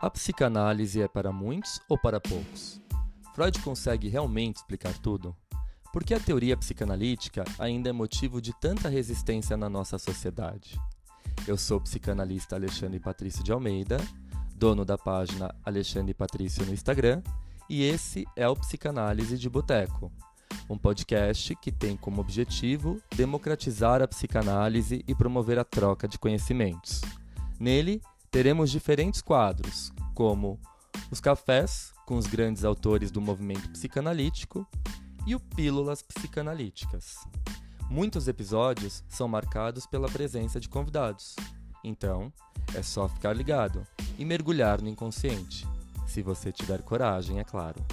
A psicanálise é para muitos ou para poucos? Freud consegue realmente explicar tudo? Por que a teoria psicanalítica ainda é motivo de tanta resistência na nossa sociedade? Eu sou o psicanalista Alexandre Patrício de Almeida, dono da página Alexandre Patrício no Instagram, e esse é o Psicanálise de Boteco, um podcast que tem como objetivo democratizar a psicanálise e promover a troca de conhecimentos. Nele, teremos diferentes quadros, como os cafés com os grandes autores do movimento psicanalítico e o Pílulas Psicanalíticas. Muitos episódios são marcados pela presença de convidados, então é só ficar ligado e mergulhar no inconsciente, se você tiver coragem, é claro.